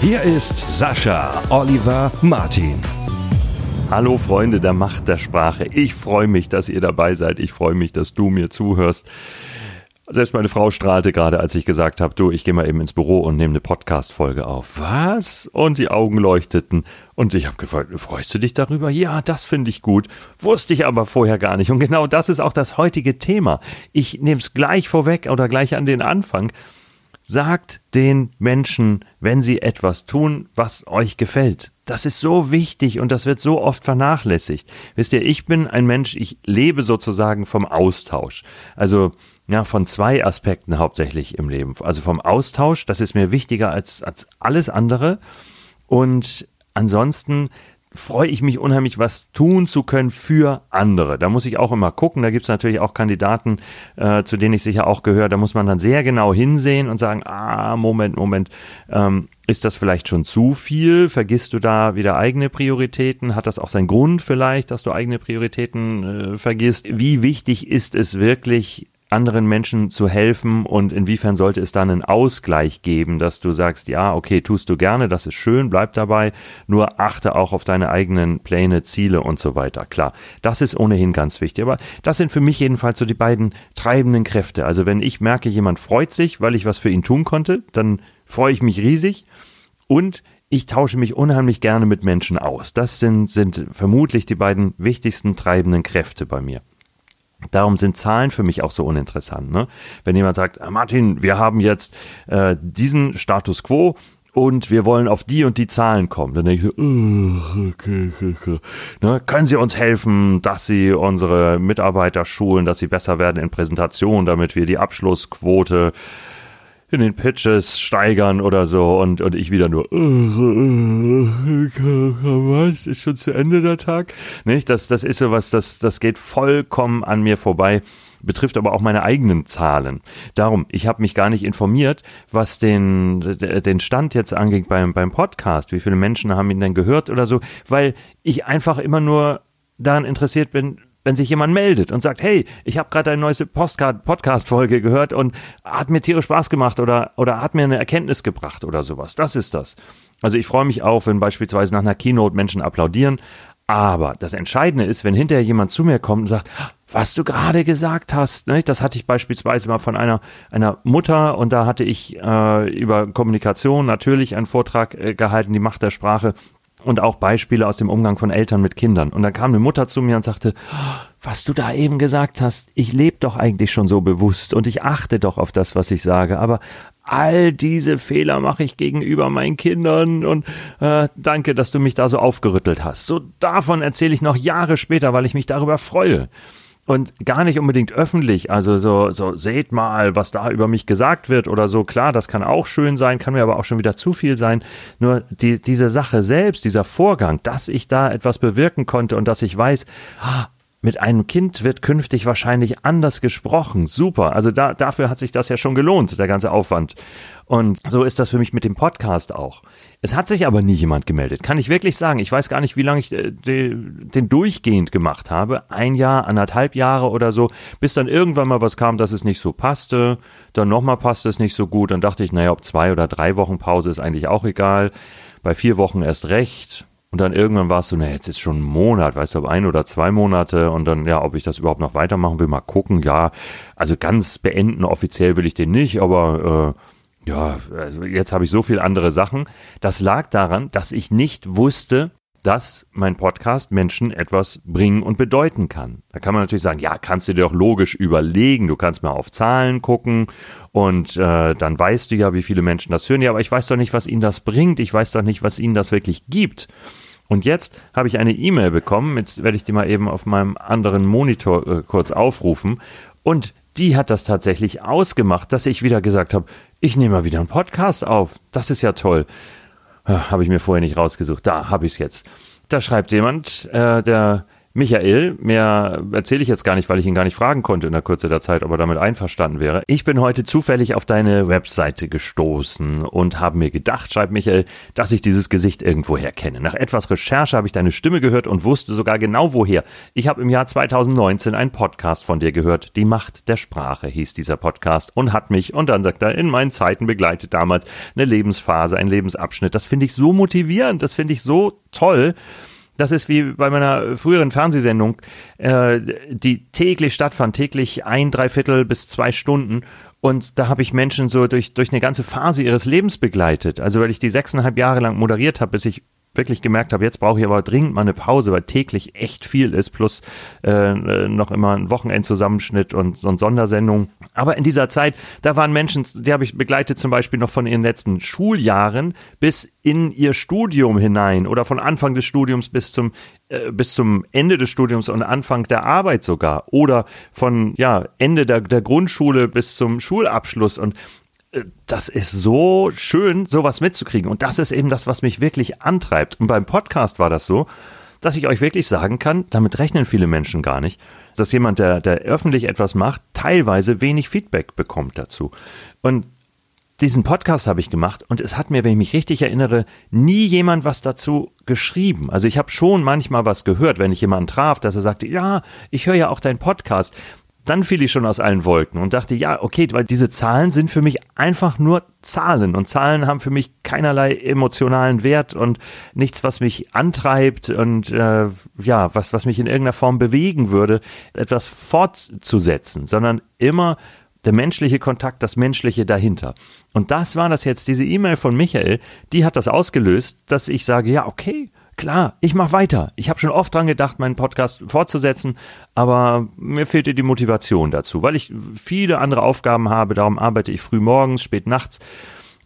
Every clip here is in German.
Hier ist Sascha Oliver Martin. Hallo Freunde der Macht der Sprache. Ich freue mich, dass ihr dabei seid. Ich freue mich, dass du mir zuhörst. Selbst meine Frau strahlte gerade, als ich gesagt habe, du, ich gehe mal eben ins Büro und nehme eine Podcast-Folge auf. Was? Und die Augen leuchteten. Und ich habe gefragt, freust du dich darüber? Ja, das finde ich gut. Wusste ich aber vorher gar nicht. Und genau das ist auch das heutige Thema. Ich nehme es gleich vorweg oder gleich an den Anfang. Sagt den Menschen, wenn sie etwas tun, was euch gefällt. Das ist so wichtig und das wird so oft vernachlässigt. Wisst ihr, ich bin ein Mensch, ich lebe sozusagen vom Austausch. Also ja, von zwei Aspekten hauptsächlich im Leben. Also vom Austausch, das ist mir wichtiger als, als alles andere. Und ansonsten freue ich mich unheimlich, was tun zu können für andere. Da muss ich auch immer gucken. Da gibt es natürlich auch Kandidaten, äh, zu denen ich sicher auch gehöre. Da muss man dann sehr genau hinsehen und sagen, ah, Moment, Moment, ähm, ist das vielleicht schon zu viel? Vergisst du da wieder eigene Prioritäten? Hat das auch seinen Grund vielleicht, dass du eigene Prioritäten äh, vergisst? Wie wichtig ist es wirklich, anderen Menschen zu helfen und inwiefern sollte es dann einen Ausgleich geben, dass du sagst, ja, okay, tust du gerne, das ist schön, bleib dabei, nur achte auch auf deine eigenen Pläne, Ziele und so weiter. Klar, das ist ohnehin ganz wichtig, aber das sind für mich jedenfalls so die beiden treibenden Kräfte. Also wenn ich merke, jemand freut sich, weil ich was für ihn tun konnte, dann freue ich mich riesig und ich tausche mich unheimlich gerne mit Menschen aus. Das sind, sind vermutlich die beiden wichtigsten treibenden Kräfte bei mir. Darum sind Zahlen für mich auch so uninteressant. Ne? Wenn jemand sagt, ah, Martin, wir haben jetzt äh, diesen Status quo und wir wollen auf die und die Zahlen kommen, dann denke ich so, okay, okay. Ne? können Sie uns helfen, dass Sie unsere Mitarbeiter schulen, dass sie besser werden in Präsentationen, damit wir die Abschlussquote in den Pitches steigern oder so und, und ich wieder nur, was, ist schon zu Ende der Tag? Nicht? Das, das ist so was, das, das geht vollkommen an mir vorbei, betrifft aber auch meine eigenen Zahlen. Darum, ich habe mich gar nicht informiert, was den, den Stand jetzt angeht beim, beim Podcast, wie viele Menschen haben ihn denn gehört oder so, weil ich einfach immer nur daran interessiert bin, wenn sich jemand meldet und sagt, hey, ich habe gerade eine neue Podcast-Folge gehört und hat mir tierisch Spaß gemacht oder, oder hat mir eine Erkenntnis gebracht oder sowas. Das ist das. Also ich freue mich auch, wenn beispielsweise nach einer Keynote Menschen applaudieren. Aber das Entscheidende ist, wenn hinterher jemand zu mir kommt und sagt, was du gerade gesagt hast, ne? das hatte ich beispielsweise mal von einer, einer Mutter und da hatte ich äh, über Kommunikation natürlich einen Vortrag äh, gehalten, die Macht der Sprache und auch Beispiele aus dem Umgang von Eltern mit Kindern. Und dann kam eine Mutter zu mir und sagte, was du da eben gesagt hast, ich lebe doch eigentlich schon so bewusst und ich achte doch auf das, was ich sage, aber all diese Fehler mache ich gegenüber meinen Kindern und äh, danke, dass du mich da so aufgerüttelt hast. So davon erzähle ich noch Jahre später, weil ich mich darüber freue und gar nicht unbedingt öffentlich. Also so, so seht mal, was da über mich gesagt wird oder so. Klar, das kann auch schön sein, kann mir aber auch schon wieder zu viel sein. Nur die, diese Sache selbst, dieser Vorgang, dass ich da etwas bewirken konnte und dass ich weiß, ah, mit einem Kind wird künftig wahrscheinlich anders gesprochen. Super. Also da, dafür hat sich das ja schon gelohnt, der ganze Aufwand. Und so ist das für mich mit dem Podcast auch. Es hat sich aber nie jemand gemeldet, kann ich wirklich sagen. Ich weiß gar nicht, wie lange ich äh, den durchgehend gemacht habe. Ein Jahr, anderthalb Jahre oder so, bis dann irgendwann mal was kam, dass es nicht so passte. Dann nochmal passte es nicht so gut. Dann dachte ich, naja, ob zwei oder drei Wochen Pause ist eigentlich auch egal. Bei vier Wochen erst recht. Und dann irgendwann war es so, na, jetzt ist schon ein Monat, weißt du, ob ein oder zwei Monate und dann, ja, ob ich das überhaupt noch weitermachen will, mal gucken, ja. Also ganz beenden offiziell will ich den nicht, aber äh, ja, also jetzt habe ich so viel andere Sachen. Das lag daran, dass ich nicht wusste, dass mein Podcast Menschen etwas bringen und bedeuten kann. Da kann man natürlich sagen, ja, kannst du dir doch logisch überlegen, du kannst mal auf Zahlen gucken und äh, dann weißt du ja, wie viele Menschen das hören. Ja, aber ich weiß doch nicht, was ihnen das bringt. Ich weiß doch nicht, was ihnen das wirklich gibt. Und jetzt habe ich eine E-Mail bekommen, jetzt werde ich die mal eben auf meinem anderen Monitor äh, kurz aufrufen. Und die hat das tatsächlich ausgemacht, dass ich wieder gesagt habe, ich nehme mal wieder einen Podcast auf. Das ist ja toll. Habe ich mir vorher nicht rausgesucht. Da habe ich es jetzt. Da schreibt jemand, äh, der Michael, mehr erzähle ich jetzt gar nicht, weil ich ihn gar nicht fragen konnte in der Kürze der Zeit, ob er damit einverstanden wäre. Ich bin heute zufällig auf deine Webseite gestoßen und habe mir gedacht, schreibt Michael, dass ich dieses Gesicht irgendwoher kenne. Nach etwas Recherche habe ich deine Stimme gehört und wusste sogar genau woher. Ich habe im Jahr 2019 einen Podcast von dir gehört. Die Macht der Sprache hieß dieser Podcast und hat mich, und dann sagt er, in meinen Zeiten begleitet damals eine Lebensphase, ein Lebensabschnitt. Das finde ich so motivierend, das finde ich so toll. Das ist wie bei meiner früheren Fernsehsendung, äh, die täglich stattfand, täglich ein, dreiviertel bis zwei Stunden. Und da habe ich Menschen so durch, durch eine ganze Phase ihres Lebens begleitet. Also weil ich die sechseinhalb Jahre lang moderiert habe, bis ich wirklich gemerkt habe, jetzt brauche ich aber dringend mal eine Pause, weil täglich echt viel ist, plus äh, noch immer ein Wochenendzusammenschnitt und so eine Sondersendung. Aber in dieser Zeit, da waren Menschen, die habe ich begleitet zum Beispiel noch von ihren letzten Schuljahren bis in ihr Studium hinein oder von Anfang des Studiums bis zum äh, bis zum Ende des Studiums und Anfang der Arbeit sogar oder von ja Ende der, der Grundschule bis zum Schulabschluss und das ist so schön, sowas mitzukriegen. Und das ist eben das, was mich wirklich antreibt. Und beim Podcast war das so, dass ich euch wirklich sagen kann, damit rechnen viele Menschen gar nicht, dass jemand, der, der öffentlich etwas macht, teilweise wenig Feedback bekommt dazu. Und diesen Podcast habe ich gemacht und es hat mir, wenn ich mich richtig erinnere, nie jemand was dazu geschrieben. Also ich habe schon manchmal was gehört, wenn ich jemanden traf, dass er sagte, ja, ich höre ja auch deinen Podcast dann fiel ich schon aus allen Wolken und dachte, ja, okay, weil diese Zahlen sind für mich einfach nur Zahlen und Zahlen haben für mich keinerlei emotionalen Wert und nichts, was mich antreibt und äh, ja, was, was mich in irgendeiner Form bewegen würde, etwas fortzusetzen, sondern immer der menschliche Kontakt, das Menschliche dahinter. Und das war das jetzt, diese E-Mail von Michael, die hat das ausgelöst, dass ich sage, ja, okay, klar, ich mache weiter. Ich habe schon oft dran gedacht, meinen Podcast fortzusetzen, aber mir fehlte die Motivation dazu, weil ich viele andere Aufgaben habe. Darum arbeite ich früh morgens, spät nachts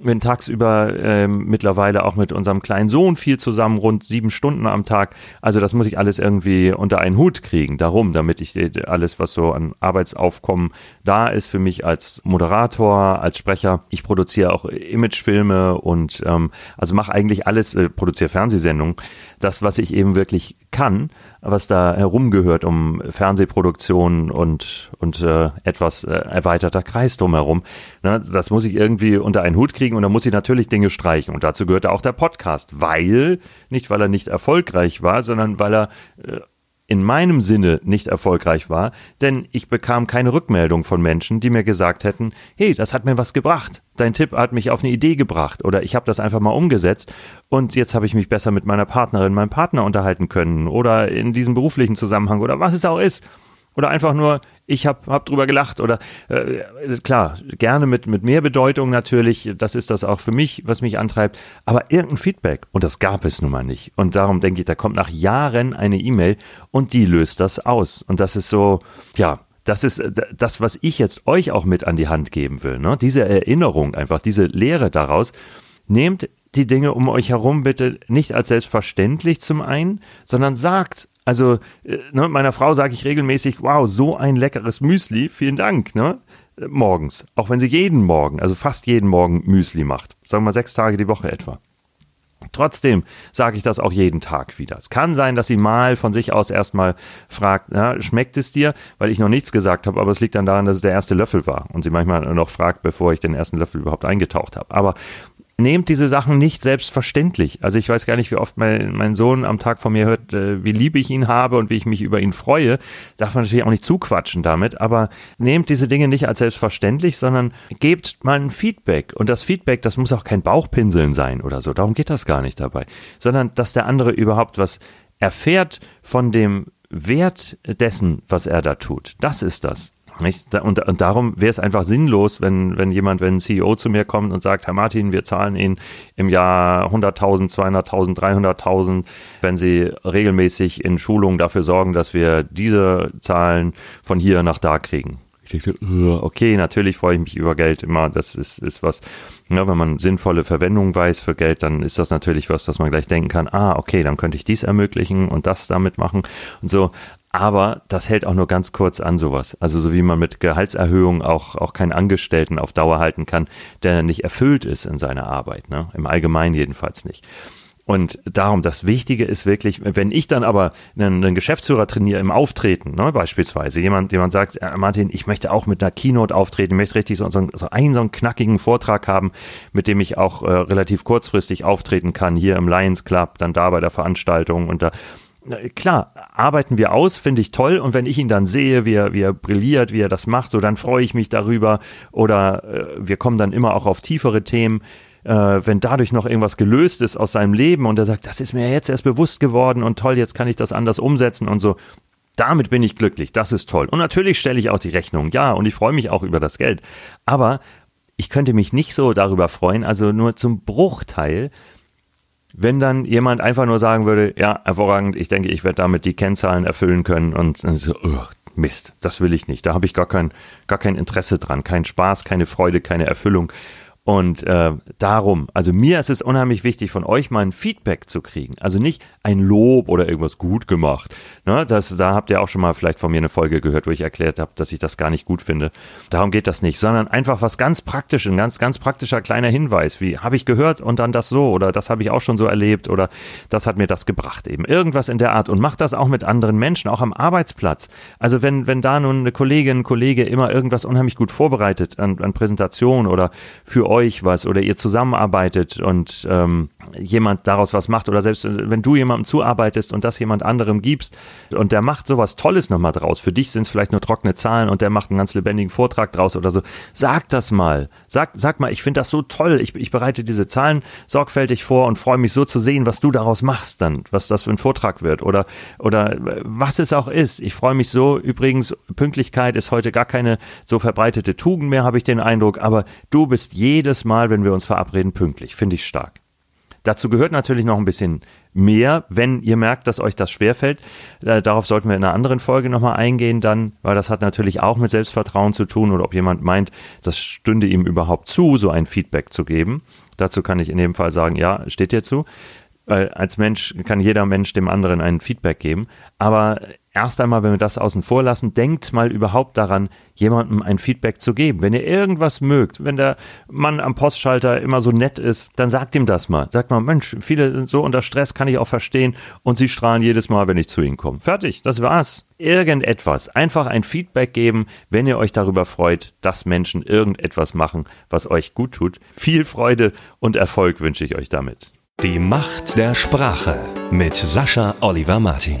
bin tagsüber äh, mittlerweile auch mit unserem kleinen Sohn viel zusammen, rund sieben Stunden am Tag. Also das muss ich alles irgendwie unter einen Hut kriegen. Darum, damit ich alles, was so an Arbeitsaufkommen da ist für mich als Moderator, als Sprecher. Ich produziere auch Imagefilme und ähm, also mache eigentlich alles, äh, produziere Fernsehsendungen. Das, was ich eben wirklich kann, was da herumgehört um Fernsehproduktion und, und äh, etwas äh, erweiterter Kreis drumherum. Ne, das muss ich irgendwie unter einen Hut kriegen und da muss ich natürlich Dinge streichen. Und dazu gehört auch der Podcast, weil, nicht weil er nicht erfolgreich war, sondern weil er äh, in meinem Sinne nicht erfolgreich war, denn ich bekam keine Rückmeldung von Menschen, die mir gesagt hätten, hey, das hat mir was gebracht, dein Tipp hat mich auf eine Idee gebracht oder ich habe das einfach mal umgesetzt und jetzt habe ich mich besser mit meiner Partnerin, meinem Partner unterhalten können oder in diesem beruflichen Zusammenhang oder was es auch ist. Oder einfach nur, ich habe hab drüber gelacht oder äh, klar, gerne mit, mit mehr Bedeutung natürlich, das ist das auch für mich, was mich antreibt, aber irgendein Feedback und das gab es nun mal nicht. Und darum denke ich, da kommt nach Jahren eine E-Mail und die löst das aus. Und das ist so, ja, das ist äh, das, was ich jetzt euch auch mit an die Hand geben will. Ne? Diese Erinnerung, einfach diese Lehre daraus. Nehmt die Dinge um euch herum bitte nicht als selbstverständlich zum einen, sondern sagt also äh, ne, meiner Frau sage ich regelmäßig, wow, so ein leckeres Müsli, vielen Dank, ne? Morgens. Auch wenn sie jeden Morgen, also fast jeden Morgen Müsli macht. Sagen wir mal sechs Tage die Woche etwa. Trotzdem sage ich das auch jeden Tag wieder. Es kann sein, dass sie mal von sich aus erstmal fragt, na, schmeckt es dir? Weil ich noch nichts gesagt habe, aber es liegt dann daran, dass es der erste Löffel war und sie manchmal noch fragt, bevor ich den ersten Löffel überhaupt eingetaucht habe. Aber nehmt diese Sachen nicht selbstverständlich. Also ich weiß gar nicht, wie oft mein, mein Sohn am Tag von mir hört, äh, wie lieb ich ihn habe und wie ich mich über ihn freue. Darf man natürlich auch nicht zuquatschen damit, aber nehmt diese Dinge nicht als selbstverständlich, sondern gebt mal ein Feedback. Und das Feedback, das muss auch kein Bauchpinseln sein oder so. Darum geht das gar nicht dabei. Sondern, dass der andere überhaupt was erfährt von dem Wert dessen, was er da tut. Das ist das. Nicht? Und, und darum wäre es einfach sinnlos, wenn, wenn jemand, wenn ein CEO zu mir kommt und sagt, Herr Martin, wir zahlen Ihnen im Jahr 100.000, 200.000, 300.000, wenn Sie regelmäßig in Schulungen dafür sorgen, dass wir diese Zahlen von hier nach da kriegen. Ich denke, okay, natürlich freue ich mich über Geld immer. Das ist, ist was, ja, wenn man sinnvolle Verwendung weiß für Geld, dann ist das natürlich was, dass man gleich denken kann, ah, okay, dann könnte ich dies ermöglichen und das damit machen und so. Aber das hält auch nur ganz kurz an, sowas. Also so wie man mit Gehaltserhöhung auch, auch keinen Angestellten auf Dauer halten kann, der nicht erfüllt ist in seiner Arbeit. Ne? Im Allgemeinen jedenfalls nicht. Und darum, das Wichtige ist wirklich, wenn ich dann aber einen, einen Geschäftsführer trainiere im Auftreten, ne, beispielsweise, jemand, jemand sagt, Martin, ich möchte auch mit einer Keynote auftreten, ich möchte richtig so, so, so einen, so einen knackigen Vortrag haben, mit dem ich auch äh, relativ kurzfristig auftreten kann, hier im Lions Club, dann da bei der Veranstaltung und da klar, arbeiten wir aus, finde ich toll. Und wenn ich ihn dann sehe, wie er, wie er brilliert, wie er das macht, so dann freue ich mich darüber. Oder äh, wir kommen dann immer auch auf tiefere Themen äh, wenn dadurch noch irgendwas gelöst ist aus seinem Leben und er sagt, das ist mir jetzt erst bewusst geworden und toll, jetzt kann ich das anders umsetzen und so. Damit bin ich glücklich, das ist toll. Und natürlich stelle ich auch die Rechnung, ja, und ich freue mich auch über das Geld. Aber ich könnte mich nicht so darüber freuen, also nur zum Bruchteil, wenn dann jemand einfach nur sagen würde, ja, hervorragend, ich denke, ich werde damit die Kennzahlen erfüllen können und dann so, oh, Mist, das will ich nicht. Da habe ich gar kein, gar kein Interesse dran, kein Spaß, keine Freude, keine Erfüllung. Und äh, darum, also mir ist es unheimlich wichtig, von euch mal ein Feedback zu kriegen. Also nicht ein Lob oder irgendwas gut gemacht. Ne, das, da habt ihr auch schon mal vielleicht von mir eine Folge gehört, wo ich erklärt habe, dass ich das gar nicht gut finde. Darum geht das nicht, sondern einfach was ganz praktisches, ein ganz, ganz praktischer kleiner Hinweis, wie habe ich gehört und dann das so oder das habe ich auch schon so erlebt oder das hat mir das gebracht eben. Irgendwas in der Art und macht das auch mit anderen Menschen, auch am Arbeitsplatz. Also wenn, wenn da nun eine Kollegin, ein Kollege immer irgendwas unheimlich gut vorbereitet an, an Präsentation oder für euch euch was oder ihr zusammenarbeitet und ähm, jemand daraus was macht oder selbst wenn du jemandem zuarbeitest und das jemand anderem gibst und der macht sowas Tolles nochmal draus. Für dich sind es vielleicht nur trockene Zahlen und der macht einen ganz lebendigen Vortrag draus oder so. Sag das mal. Sag, sag mal, ich finde das so toll. Ich, ich bereite diese Zahlen sorgfältig vor und freue mich so zu sehen, was du daraus machst dann, was das für ein Vortrag wird oder, oder was es auch ist. Ich freue mich so. Übrigens, Pünktlichkeit ist heute gar keine so verbreitete Tugend mehr, habe ich den Eindruck, aber du bist jedes Mal, wenn wir uns verabreden, pünktlich. Finde ich stark. Dazu gehört natürlich noch ein bisschen mehr, wenn ihr merkt, dass euch das schwerfällt. Äh, darauf sollten wir in einer anderen Folge nochmal eingehen dann, weil das hat natürlich auch mit Selbstvertrauen zu tun oder ob jemand meint, das stünde ihm überhaupt zu, so ein Feedback zu geben. Dazu kann ich in dem Fall sagen, ja, steht dir zu. Weil als Mensch kann jeder Mensch dem anderen ein Feedback geben. Aber erst einmal, wenn wir das außen vor lassen, denkt mal überhaupt daran, jemandem ein Feedback zu geben. Wenn ihr irgendwas mögt, wenn der Mann am Postschalter immer so nett ist, dann sagt ihm das mal. Sagt mal, Mensch, viele sind so unter Stress, kann ich auch verstehen. Und sie strahlen jedes Mal, wenn ich zu ihnen komme. Fertig, das war's. Irgendetwas. Einfach ein Feedback geben, wenn ihr euch darüber freut, dass Menschen irgendetwas machen, was euch gut tut. Viel Freude und Erfolg wünsche ich euch damit. Die Macht der Sprache mit Sascha Oliver Martin.